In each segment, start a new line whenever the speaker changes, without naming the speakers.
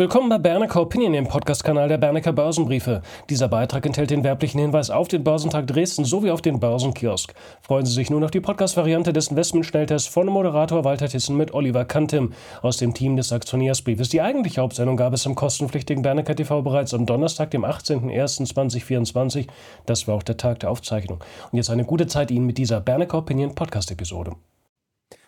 Willkommen bei Bernecker Opinion, dem Podcast-Kanal der Bernecker Börsenbriefe. Dieser Beitrag enthält den werblichen Hinweis auf den Börsentag Dresden sowie auf den Börsenkiosk. Freuen Sie sich nun auf die Podcast-Variante des Investmentschnelltests von Moderator Walter Tissen mit Oliver Kantim aus dem Team des Aktionärsbriefes. Die eigentliche Hauptsendung gab es im kostenpflichtigen Bernecker TV bereits am Donnerstag, dem 18.01.2024. Das war auch der Tag der Aufzeichnung. Und jetzt eine gute Zeit Ihnen mit dieser Bernecker Opinion Podcast-Episode.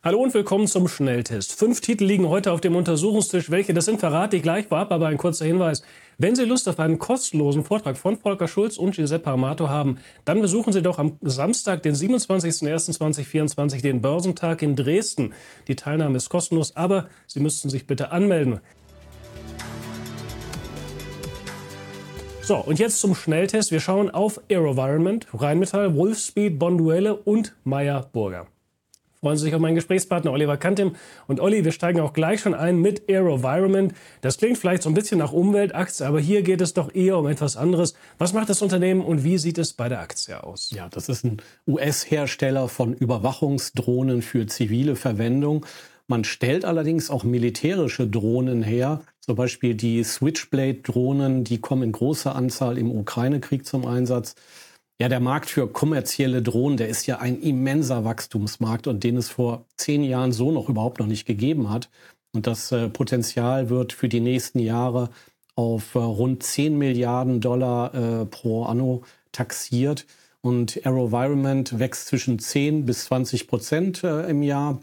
Hallo und willkommen zum Schnelltest. Fünf Titel liegen heute auf dem Untersuchungstisch. Welche das sind, verrate ich gleich vorab, aber ein kurzer Hinweis. Wenn Sie Lust auf einen kostenlosen Vortrag von Volker Schulz und Giuseppe Amato haben, dann besuchen Sie doch am Samstag, den 27.01.2024, den Börsentag in Dresden. Die Teilnahme ist kostenlos, aber Sie müssten sich bitte anmelden. So, und jetzt zum Schnelltest. Wir schauen auf Aerovironment, Rheinmetall, Wolfspeed, Bonduelle und Meyer Burger freuen Sie sich auf meinen Gesprächspartner Oliver Kantim. Und Olli, wir steigen auch gleich schon ein mit Aerovironment. Das klingt vielleicht so ein bisschen nach Umweltaktie, aber hier geht es doch eher um etwas anderes. Was macht das Unternehmen und wie sieht es bei der Aktie aus?
Ja, das ist ein US-Hersteller von Überwachungsdrohnen für zivile Verwendung. Man stellt allerdings auch militärische Drohnen her. Zum Beispiel die Switchblade-Drohnen, die kommen in großer Anzahl im Ukraine-Krieg zum Einsatz. Ja, der Markt für kommerzielle Drohnen, der ist ja ein immenser Wachstumsmarkt und den es vor zehn Jahren so noch überhaupt noch nicht gegeben hat. Und das äh, Potenzial wird für die nächsten Jahre auf äh, rund 10 Milliarden Dollar äh, pro anno taxiert. Und AeroVironment wächst zwischen 10 bis 20 Prozent äh, im Jahr.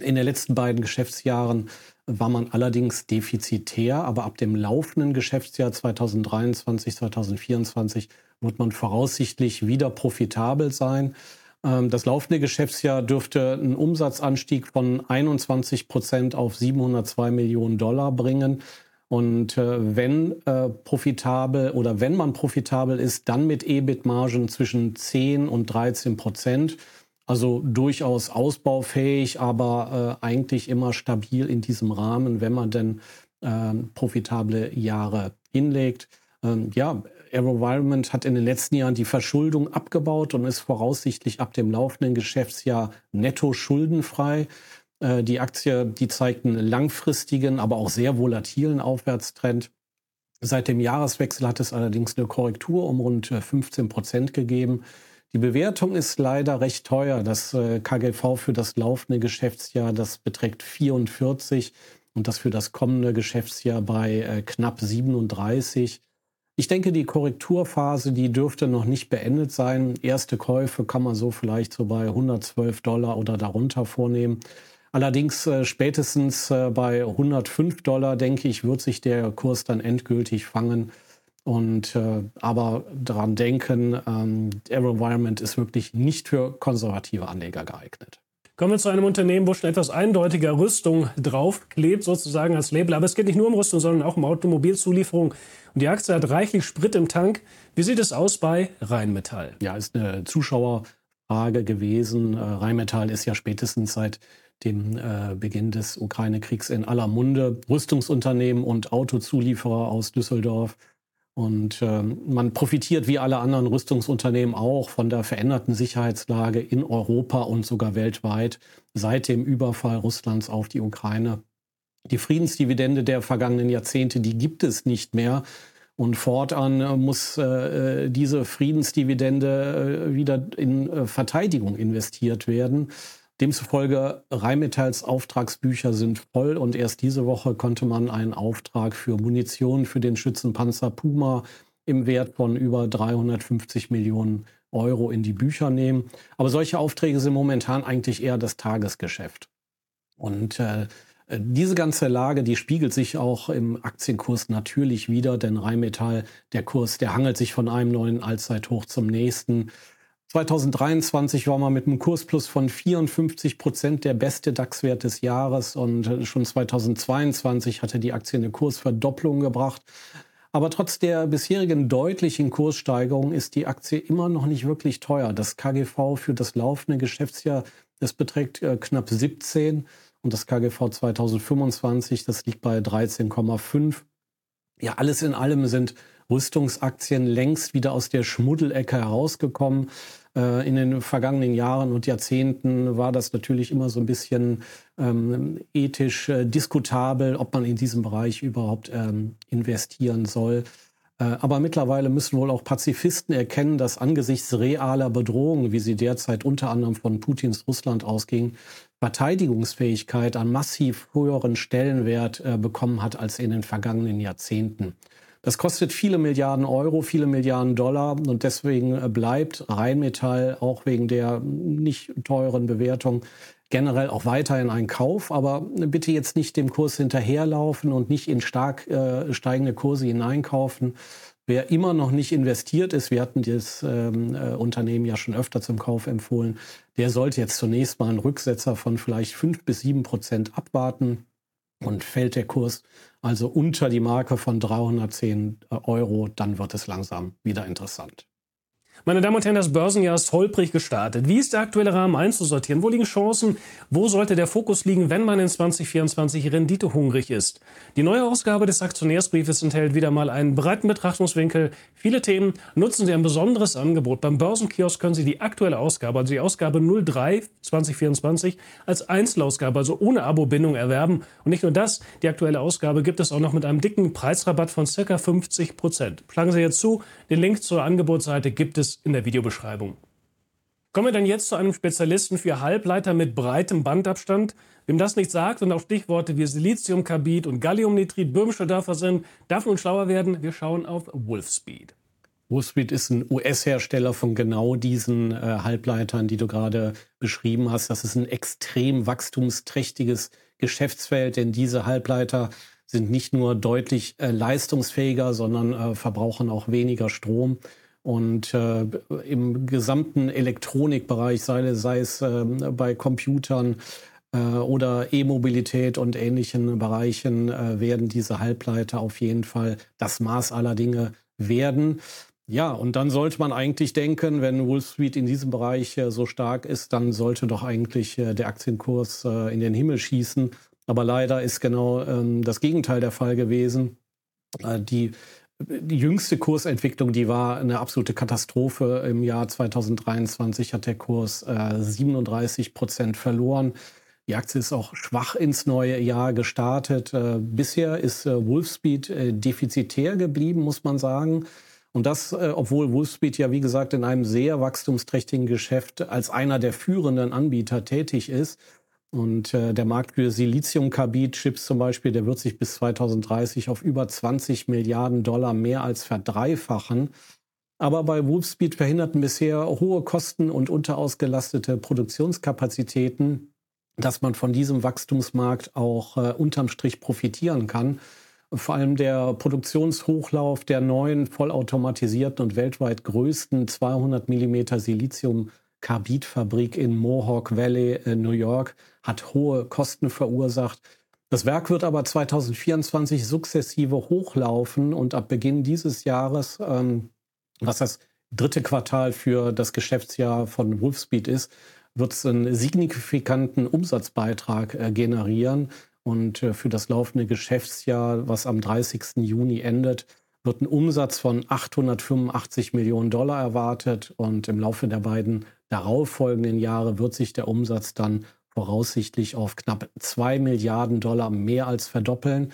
In den letzten beiden Geschäftsjahren war man allerdings defizitär, aber ab dem laufenden Geschäftsjahr 2023, 2024 wird man voraussichtlich wieder profitabel sein. Ähm, das laufende Geschäftsjahr dürfte einen Umsatzanstieg von 21 Prozent auf 702 Millionen Dollar bringen. Und äh, wenn äh, profitabel oder wenn man profitabel ist, dann mit EBIT-Margen zwischen 10 und 13 Prozent. Also durchaus ausbaufähig, aber äh, eigentlich immer stabil in diesem Rahmen, wenn man denn äh, profitable Jahre hinlegt. Ähm, ja, AeroVironment hat in den letzten Jahren die Verschuldung abgebaut und ist voraussichtlich ab dem laufenden Geschäftsjahr netto schuldenfrei. Äh, die Aktie, die zeigt einen langfristigen, aber auch sehr volatilen Aufwärtstrend. Seit dem Jahreswechsel hat es allerdings eine Korrektur um rund 15 äh, Prozent gegeben. Die Bewertung ist leider recht teuer. Das äh, KGV für das laufende Geschäftsjahr, das beträgt 44 und das für das kommende Geschäftsjahr bei knapp 37. Ich denke, die Korrekturphase, die dürfte noch nicht beendet sein. Erste Käufe kann man so vielleicht so bei 112 Dollar oder darunter vornehmen. Allerdings äh, spätestens bei 105 Dollar, denke ich, wird sich der Kurs dann endgültig fangen. Und äh, aber daran denken, ähm, AeroVironment ist wirklich nicht für konservative Anleger geeignet.
Kommen wir zu einem Unternehmen, wo schon etwas eindeutiger Rüstung draufklebt, sozusagen als Label. Aber es geht nicht nur um Rüstung, sondern auch um Automobilzulieferung. Und die Aktie hat reichlich Sprit im Tank. Wie sieht es aus bei Rheinmetall?
Ja, ist eine Zuschauerfrage gewesen. Äh, Rheinmetall ist ja spätestens seit dem äh, Beginn des Ukraine-Kriegs in aller Munde. Rüstungsunternehmen und Autozulieferer aus Düsseldorf und ähm, man profitiert wie alle anderen Rüstungsunternehmen auch von der veränderten Sicherheitslage in Europa und sogar weltweit seit dem Überfall Russlands auf die Ukraine. Die Friedensdividende der vergangenen Jahrzehnte, die gibt es nicht mehr. Und fortan äh, muss äh, diese Friedensdividende äh, wieder in äh, Verteidigung investiert werden. Demzufolge Rheinmetalls Auftragsbücher sind voll und erst diese Woche konnte man einen Auftrag für Munition für den Schützenpanzer Puma im Wert von über 350 Millionen Euro in die Bücher nehmen. Aber solche Aufträge sind momentan eigentlich eher das Tagesgeschäft. Und äh, diese ganze Lage, die spiegelt sich auch im Aktienkurs natürlich wieder, denn Rheinmetall, der Kurs, der hangelt sich von einem neuen Allzeithoch zum nächsten. 2023 war man mit einem Kursplus von 54 Prozent der beste DAX-Wert des Jahres und schon 2022 hatte die Aktie eine Kursverdopplung gebracht. Aber trotz der bisherigen deutlichen Kurssteigerung ist die Aktie immer noch nicht wirklich teuer. Das KGV für das laufende Geschäftsjahr, das beträgt äh, knapp 17 und das KGV 2025, das liegt bei 13,5. Ja, alles in allem sind Rüstungsaktien längst wieder aus der Schmuddelecke herausgekommen. Äh, in den vergangenen Jahren und Jahrzehnten war das natürlich immer so ein bisschen ähm, ethisch äh, diskutabel, ob man in diesem Bereich überhaupt ähm, investieren soll. Äh, aber mittlerweile müssen wohl auch Pazifisten erkennen, dass angesichts realer Bedrohungen, wie sie derzeit unter anderem von Putins Russland ausging, Verteidigungsfähigkeit einen massiv höheren Stellenwert äh, bekommen hat als in den vergangenen Jahrzehnten. Das kostet viele Milliarden Euro, viele Milliarden Dollar und deswegen äh, bleibt Rheinmetall auch wegen der nicht teuren Bewertung generell auch weiterhin ein Kauf, aber bitte jetzt nicht dem Kurs hinterherlaufen und nicht in stark äh, steigende Kurse hineinkaufen. Wer immer noch nicht investiert ist, wir hatten das ähm, äh, Unternehmen ja schon öfter zum Kauf empfohlen, der sollte jetzt zunächst mal einen Rücksetzer von vielleicht fünf bis sieben Prozent abwarten. Und fällt der Kurs also unter die Marke von 310 Euro, dann wird es langsam wieder interessant.
Meine Damen und Herren, das Börsenjahr ist holprig gestartet. Wie ist der aktuelle Rahmen einzusortieren? Wo liegen Chancen? Wo sollte der Fokus liegen, wenn man in 2024 renditehungrig ist? Die neue Ausgabe des Aktionärsbriefes enthält wieder mal einen breiten Betrachtungswinkel. Viele Themen nutzen Sie ein besonderes Angebot. Beim Börsenkiosk können Sie die aktuelle Ausgabe, also die Ausgabe 03 2024, als Einzelausgabe, also ohne Abo-Bindung erwerben. Und nicht nur das, die aktuelle Ausgabe gibt es auch noch mit einem dicken Preisrabatt von ca. 50 Prozent. Schlagen Sie jetzt zu, den Link zur Angebotsseite gibt es in der Videobeschreibung. Kommen wir dann jetzt zu einem Spezialisten für Halbleiter mit breitem Bandabstand. Wem das nicht sagt und auch Stichworte wie Siliziumkarbid und Galliumnitrid böhmische Dörfer sind, darf nun schlauer werden. Wir schauen auf Wolfspeed.
Wolfspeed ist ein US-Hersteller von genau diesen äh, Halbleitern, die du gerade beschrieben hast. Das ist ein extrem wachstumsträchtiges Geschäftsfeld, denn diese Halbleiter sind nicht nur deutlich äh, leistungsfähiger, sondern äh, verbrauchen auch weniger Strom. Und äh, im gesamten Elektronikbereich, sei, sei es äh, bei Computern äh, oder E-Mobilität und ähnlichen Bereichen, äh, werden diese Halbleiter auf jeden Fall das Maß aller Dinge werden. Ja, und dann sollte man eigentlich denken, wenn Wall Street in diesem Bereich äh, so stark ist, dann sollte doch eigentlich äh, der Aktienkurs äh, in den Himmel schießen. Aber leider ist genau ähm, das Gegenteil der Fall gewesen. Äh, die die jüngste Kursentwicklung, die war eine absolute Katastrophe. Im Jahr 2023 hat der Kurs äh, 37 Prozent verloren. Die Aktie ist auch schwach ins neue Jahr gestartet. Äh, bisher ist äh, Wolfspeed äh, defizitär geblieben, muss man sagen. Und das, äh, obwohl Wolfspeed ja, wie gesagt, in einem sehr wachstumsträchtigen Geschäft als einer der führenden Anbieter tätig ist. Und äh, der Markt für Siliziumkarbid-Chips zum Beispiel, der wird sich bis 2030 auf über 20 Milliarden Dollar mehr als verdreifachen. Aber bei Wolfspeed verhinderten bisher hohe Kosten und unterausgelastete Produktionskapazitäten, dass man von diesem Wachstumsmarkt auch äh, unterm Strich profitieren kann. Vor allem der Produktionshochlauf der neuen vollautomatisierten und weltweit größten 200 Millimeter Silizium Carbidfabrik in Mohawk Valley in New York hat hohe Kosten verursacht. Das Werk wird aber 2024 sukzessive hochlaufen und ab Beginn dieses Jahres, ähm, was das dritte Quartal für das Geschäftsjahr von Wolfspeed ist, wird es einen signifikanten Umsatzbeitrag äh, generieren. Und äh, für das laufende Geschäftsjahr, was am 30. Juni endet, wird ein Umsatz von 885 Millionen Dollar erwartet. Und im Laufe der beiden darauffolgenden Jahre wird sich der Umsatz dann voraussichtlich auf knapp 2 Milliarden Dollar mehr als verdoppeln.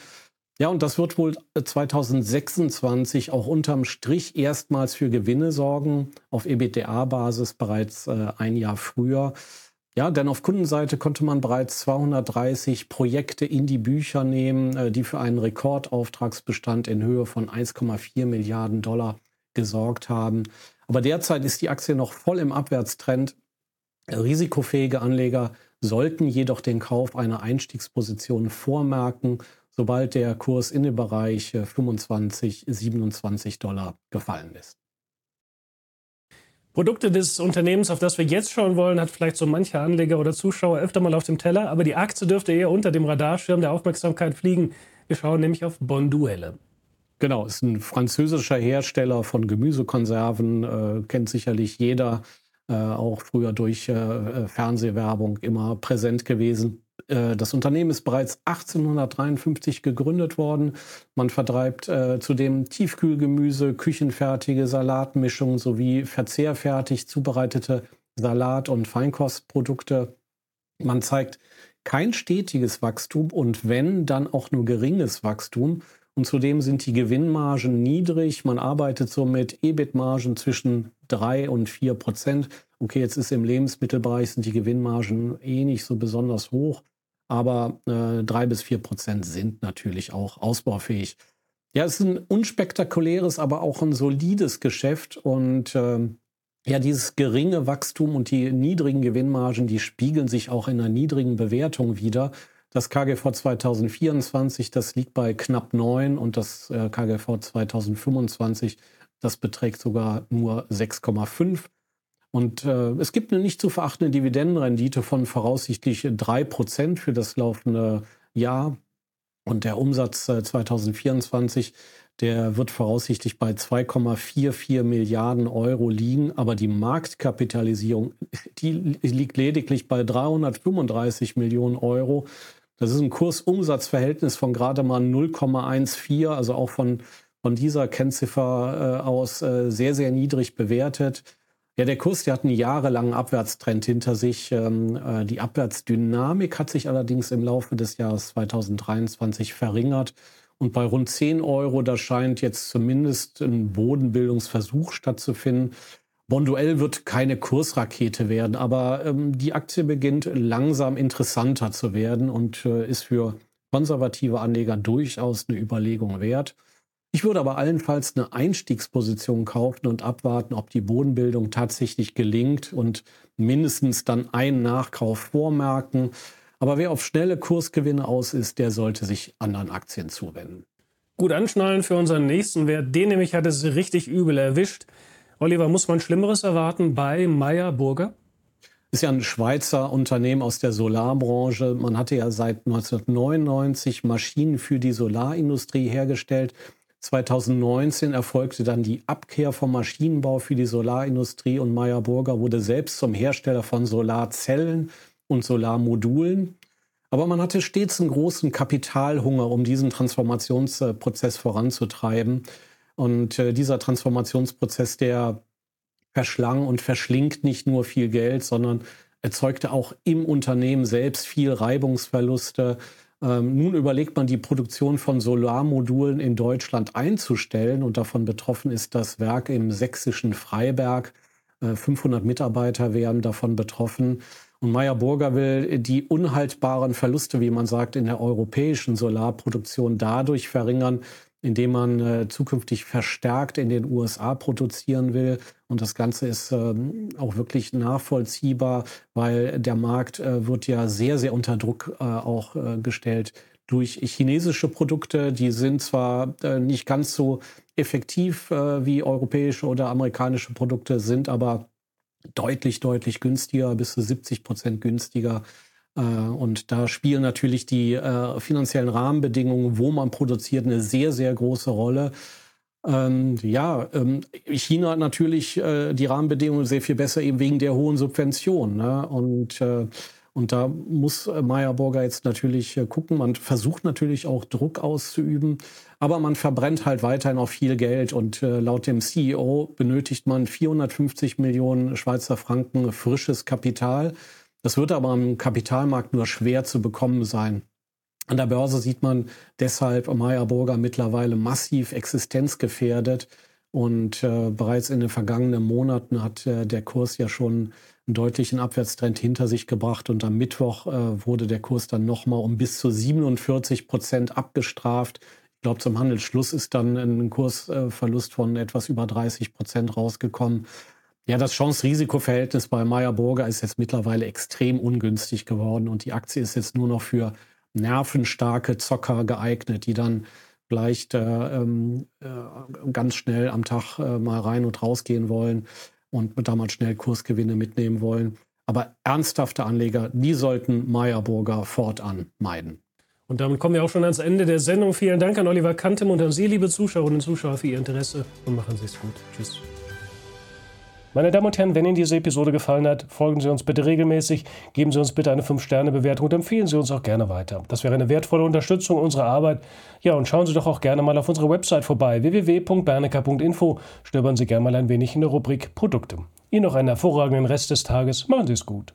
Ja, und das wird wohl 2026 auch unterm Strich erstmals für Gewinne sorgen, auf EBITDA-Basis bereits äh, ein Jahr früher. Ja, denn auf Kundenseite konnte man bereits 230 Projekte in die Bücher nehmen, äh, die für einen Rekordauftragsbestand in Höhe von 1,4 Milliarden Dollar gesorgt haben. Aber derzeit ist die Aktie noch voll im Abwärtstrend. Risikofähige Anleger sollten jedoch den Kauf einer Einstiegsposition vormerken, sobald der Kurs in den Bereich 25, 27 Dollar gefallen ist.
Produkte des Unternehmens, auf das wir jetzt schauen wollen, hat vielleicht so mancher Anleger oder Zuschauer öfter mal auf dem Teller, aber die Aktie dürfte eher unter dem Radarschirm der Aufmerksamkeit fliegen. Wir schauen nämlich auf Bonduelle.
Genau, ist ein französischer Hersteller von Gemüsekonserven, äh, kennt sicherlich jeder, äh, auch früher durch äh, Fernsehwerbung immer präsent gewesen. Äh, das Unternehmen ist bereits 1853 gegründet worden. Man vertreibt äh, zudem Tiefkühlgemüse, küchenfertige Salatmischungen sowie verzehrfertig zubereitete Salat- und Feinkostprodukte. Man zeigt kein stetiges Wachstum und wenn, dann auch nur geringes Wachstum. Und zudem sind die Gewinnmargen niedrig. Man arbeitet so mit EBIT-Margen zwischen 3 und 4 Prozent. Okay, jetzt ist im Lebensmittelbereich sind die Gewinnmargen eh nicht so besonders hoch, aber äh, 3 bis 4 Prozent sind natürlich auch ausbaufähig. Ja, es ist ein unspektakuläres, aber auch ein solides Geschäft und äh, ja, dieses geringe Wachstum und die niedrigen Gewinnmargen, die spiegeln sich auch in einer niedrigen Bewertung wieder. Das KGV 2024, das liegt bei knapp 9 und das äh, KGV 2025, das beträgt sogar nur 6,5. Und äh, es gibt eine nicht zu verachtende Dividendenrendite von voraussichtlich 3% für das laufende Jahr. Und der Umsatz äh, 2024 der wird voraussichtlich bei 2,44 Milliarden Euro liegen, aber die Marktkapitalisierung, die liegt lediglich bei 335 Millionen Euro. Das ist ein Kursumsatzverhältnis von gerade mal 0,14, also auch von, von dieser Kennziffer äh, aus äh, sehr, sehr niedrig bewertet. Ja, der Kurs, der hat einen jahrelangen Abwärtstrend hinter sich. Ähm, äh, die Abwärtsdynamik hat sich allerdings im Laufe des Jahres 2023 verringert. Und bei rund 10 Euro, da scheint jetzt zumindest ein Bodenbildungsversuch stattzufinden. Bonduell wird keine Kursrakete werden, aber ähm, die Aktie beginnt langsam interessanter zu werden und äh, ist für konservative Anleger durchaus eine Überlegung wert. Ich würde aber allenfalls eine Einstiegsposition kaufen und abwarten, ob die Bodenbildung tatsächlich gelingt und mindestens dann einen Nachkauf vormerken. Aber wer auf schnelle Kursgewinne aus ist, der sollte sich anderen Aktien zuwenden.
Gut anschnallen für unseren nächsten Wert. Den nämlich hat es richtig übel erwischt. Oliver, muss man Schlimmeres erwarten bei Meyer Burger?
Ist ja ein Schweizer Unternehmen aus der Solarbranche. Man hatte ja seit 1999 Maschinen für die Solarindustrie hergestellt. 2019 erfolgte dann die Abkehr vom Maschinenbau für die Solarindustrie und Meyer Burger wurde selbst zum Hersteller von Solarzellen und Solarmodulen. Aber man hatte stets einen großen Kapitalhunger, um diesen Transformationsprozess voranzutreiben. Und äh, dieser Transformationsprozess, der verschlang und verschlingt nicht nur viel Geld, sondern erzeugte auch im Unternehmen selbst viel Reibungsverluste. Ähm, nun überlegt man, die Produktion von Solarmodulen in Deutschland einzustellen und davon betroffen ist das Werk im sächsischen Freiberg. Äh, 500 Mitarbeiter wären davon betroffen. Und Meyer Burger will die unhaltbaren Verluste, wie man sagt, in der europäischen Solarproduktion dadurch verringern, indem man äh, zukünftig verstärkt in den USA produzieren will. Und das Ganze ist ähm, auch wirklich nachvollziehbar, weil der Markt äh, wird ja sehr, sehr unter Druck äh, auch äh, gestellt durch chinesische Produkte. Die sind zwar äh, nicht ganz so effektiv äh, wie europäische oder amerikanische Produkte, sind aber deutlich, deutlich günstiger, bis zu 70 Prozent günstiger. Äh, und da spielen natürlich die äh, finanziellen Rahmenbedingungen, wo man produziert, eine sehr, sehr große Rolle. Ähm, ja, ähm, China hat natürlich äh, die Rahmenbedingungen sehr viel besser, eben wegen der hohen Subventionen. Ne? Und und da muss äh, Meyer Burger jetzt natürlich gucken. Man versucht natürlich auch Druck auszuüben, aber man verbrennt halt weiterhin auch viel Geld. Und laut dem CEO benötigt man 450 Millionen Schweizer Franken frisches Kapital. Das wird aber am Kapitalmarkt nur schwer zu bekommen sein. An der Börse sieht man deshalb Meyer Burger mittlerweile massiv existenzgefährdet. Und äh, bereits in den vergangenen Monaten hat äh, der Kurs ja schon einen deutlichen Abwärtstrend hinter sich gebracht und am Mittwoch äh, wurde der Kurs dann nochmal um bis zu 47 Prozent abgestraft. Ich glaube, zum Handelsschluss ist dann ein Kursverlust von etwas über 30 Prozent rausgekommen. Ja, das Chance-Risiko-Verhältnis bei Meyer Burger ist jetzt mittlerweile extrem ungünstig geworden und die Aktie ist jetzt nur noch für nervenstarke Zocker geeignet, die dann vielleicht äh, äh, ganz schnell am Tag äh, mal rein und rausgehen wollen und da schnell Kursgewinne mitnehmen wollen. Aber ernsthafte Anleger, die sollten Meyerburger fortan meiden.
Und damit kommen wir auch schon ans Ende der Sendung. Vielen Dank an Oliver Kantem und an Sie, liebe Zuschauerinnen und Zuschauer, für Ihr Interesse und machen Sie es gut. Tschüss.
Meine Damen und Herren, wenn Ihnen diese Episode gefallen hat, folgen Sie uns bitte regelmäßig, geben Sie uns bitte eine 5-Sterne-Bewertung und empfehlen Sie uns auch gerne weiter. Das wäre eine wertvolle Unterstützung unserer Arbeit. Ja, und schauen Sie doch auch gerne mal auf unserer Website vorbei, www.bernecker.info. Stöbern Sie gerne mal ein wenig in der Rubrik Produkte. Ihnen noch einen hervorragenden Rest des Tages. Machen Sie es gut.